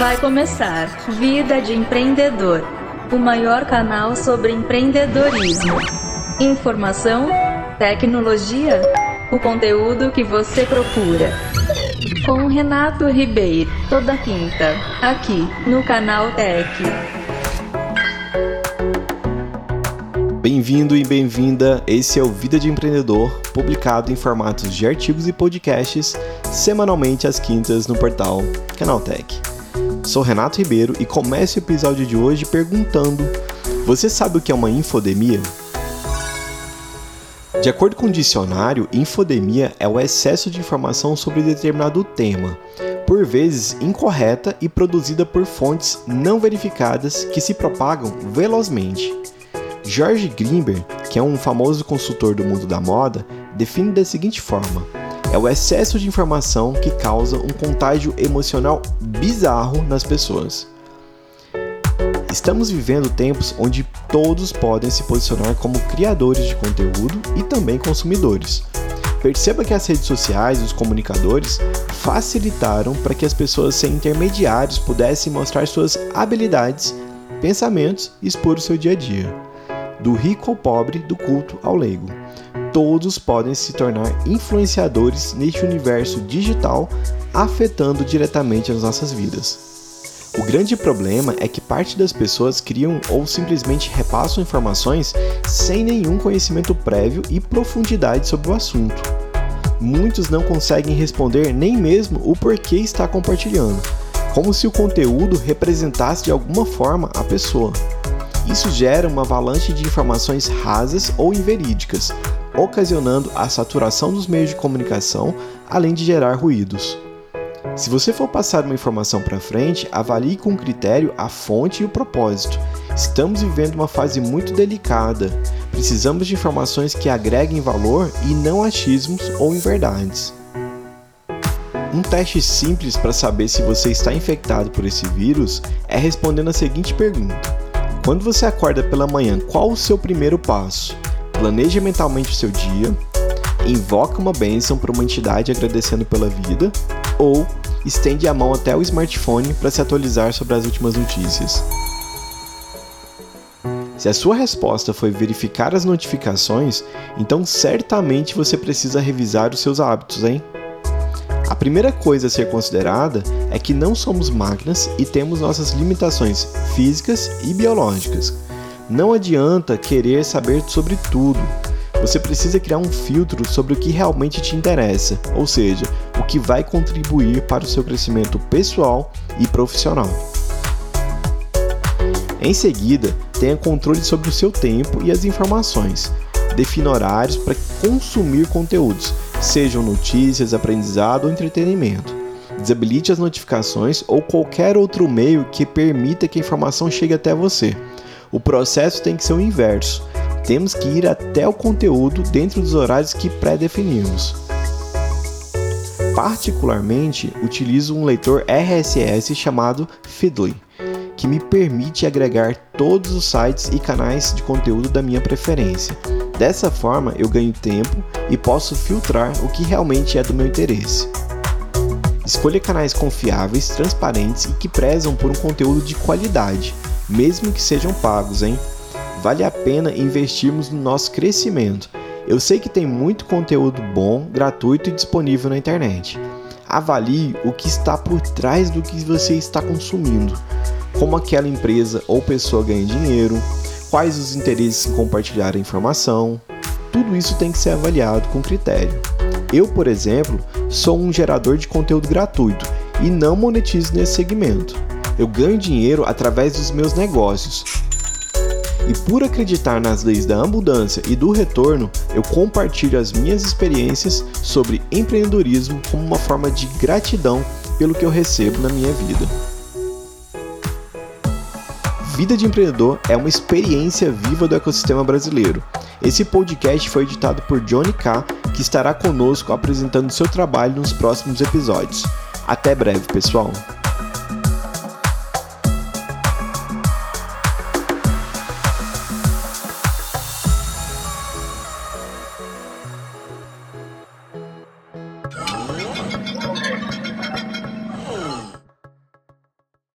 Vai começar Vida de Empreendedor, o maior canal sobre empreendedorismo. Informação, tecnologia, o conteúdo que você procura. Com Renato Ribeiro, toda quinta, aqui no canal Tech. Bem-vindo e bem-vinda. Esse é o Vida de Empreendedor, publicado em formatos de artigos e podcasts semanalmente às quintas no portal Canaltech. Sou Renato Ribeiro e começo o episódio de hoje perguntando: Você sabe o que é uma infodemia? De acordo com o dicionário, infodemia é o excesso de informação sobre determinado tema, por vezes incorreta e produzida por fontes não verificadas que se propagam velozmente. George Grimber, que é um famoso consultor do mundo da moda, define da seguinte forma: é o excesso de informação que causa um contágio emocional bizarro nas pessoas. Estamos vivendo tempos onde todos podem se posicionar como criadores de conteúdo e também consumidores. Perceba que as redes sociais e os comunicadores facilitaram para que as pessoas sem intermediários pudessem mostrar suas habilidades, pensamentos e expor o seu dia a dia do rico ao pobre, do culto ao leigo. Todos podem se tornar influenciadores neste universo digital, afetando diretamente as nossas vidas. O grande problema é que parte das pessoas criam ou simplesmente repassam informações sem nenhum conhecimento prévio e profundidade sobre o assunto. Muitos não conseguem responder nem mesmo o porquê está compartilhando, como se o conteúdo representasse de alguma forma a pessoa. Isso gera uma avalanche de informações rasas ou inverídicas, ocasionando a saturação dos meios de comunicação, além de gerar ruídos. Se você for passar uma informação para frente, avalie com critério a fonte e o propósito. Estamos vivendo uma fase muito delicada. Precisamos de informações que agreguem valor e não achismos ou inverdades. Um teste simples para saber se você está infectado por esse vírus é respondendo a seguinte pergunta: quando você acorda pela manhã, qual o seu primeiro passo? Planeje mentalmente o seu dia, invoca uma bênção para uma entidade agradecendo pela vida, ou estende a mão até o smartphone para se atualizar sobre as últimas notícias. Se a sua resposta foi verificar as notificações, então certamente você precisa revisar os seus hábitos, hein? A primeira coisa a ser considerada é que não somos máquinas e temos nossas limitações físicas e biológicas. Não adianta querer saber sobre tudo. Você precisa criar um filtro sobre o que realmente te interessa, ou seja, o que vai contribuir para o seu crescimento pessoal e profissional. Em seguida, tenha controle sobre o seu tempo e as informações. Defina horários para consumir conteúdos sejam notícias, aprendizado ou entretenimento. Desabilite as notificações ou qualquer outro meio que permita que a informação chegue até você. O processo tem que ser o inverso. Temos que ir até o conteúdo dentro dos horários que pré-definimos. Particularmente, utilizo um leitor RSS chamado Feedly, que me permite agregar todos os sites e canais de conteúdo da minha preferência. Dessa forma, eu ganho tempo e posso filtrar o que realmente é do meu interesse. Escolha canais confiáveis, transparentes e que prezam por um conteúdo de qualidade, mesmo que sejam pagos, hein? Vale a pena investirmos no nosso crescimento. Eu sei que tem muito conteúdo bom, gratuito e disponível na internet. Avalie o que está por trás do que você está consumindo. Como aquela empresa ou pessoa ganha dinheiro, quais os interesses em compartilhar a informação. Tudo isso tem que ser avaliado com critério. Eu, por exemplo, sou um gerador de conteúdo gratuito e não monetizo nesse segmento. Eu ganho dinheiro através dos meus negócios. E por acreditar nas leis da abundância e do retorno, eu compartilho as minhas experiências sobre empreendedorismo como uma forma de gratidão pelo que eu recebo na minha vida. Vida de Empreendedor é uma experiência viva do ecossistema brasileiro. Esse podcast foi editado por Johnny K, que estará conosco apresentando seu trabalho nos próximos episódios. Até breve, pessoal!